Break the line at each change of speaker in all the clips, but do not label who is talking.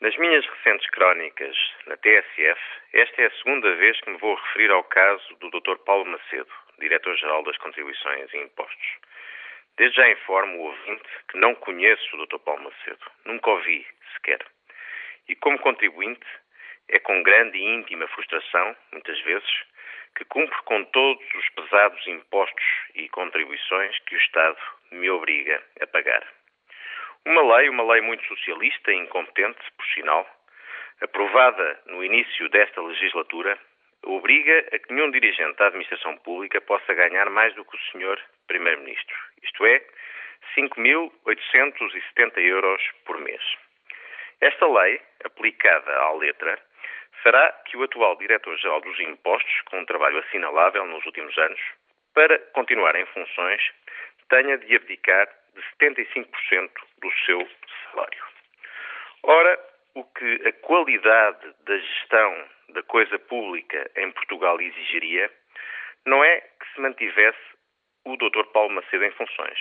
Nas minhas recentes crónicas na TSF, esta é a segunda vez que me vou referir ao caso do Dr. Paulo Macedo, Diretor-Geral das Contribuições e Impostos. Desde já informo o ouvinte que não conheço o Dr. Paulo Macedo, nunca o vi sequer. E como contribuinte, é com grande e íntima frustração, muitas vezes, que cumpro com todos os pesados impostos e contribuições que o Estado me obriga a pagar. Uma lei, uma lei muito socialista e incompetente, por sinal, aprovada no início desta legislatura, obriga a que nenhum dirigente da administração pública possa ganhar mais do que o senhor Primeiro-Ministro, isto é, 5.870 euros por mês. Esta lei, aplicada à letra, fará que o atual Diretor-Geral dos Impostos, com um trabalho assinalável nos últimos anos, para continuar em funções, tenha de abdicar de 75% do seu salário. Ora, o que a qualidade da gestão da coisa pública em Portugal exigiria não é que se mantivesse o Dr. Paulo Macedo em funções.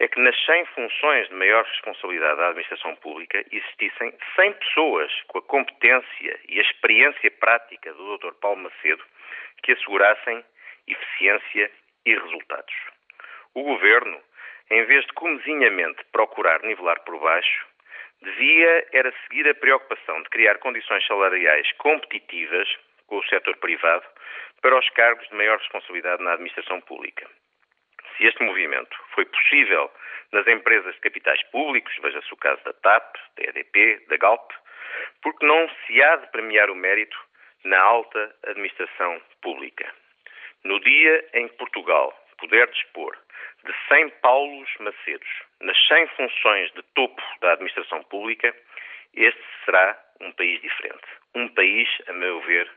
É que nas 100 funções de maior responsabilidade da administração pública existissem 100 pessoas com a competência e a experiência prática do Dr. Paulo Macedo que assegurassem eficiência e resultados. O governo, em vez de comezinhamente procurar nivelar por baixo, devia era seguir a preocupação de criar condições salariais competitivas com o setor privado para os cargos de maior responsabilidade na administração pública. Se este movimento foi possível nas empresas de capitais públicos, veja-se o caso da TAP, da EDP, da Galp, porque não se há de premiar o mérito na alta administração pública. No dia em que Portugal puder dispor de 100 Paulos Macedos nas 100 funções de topo da administração pública, este será um país diferente. Um país, a meu ver,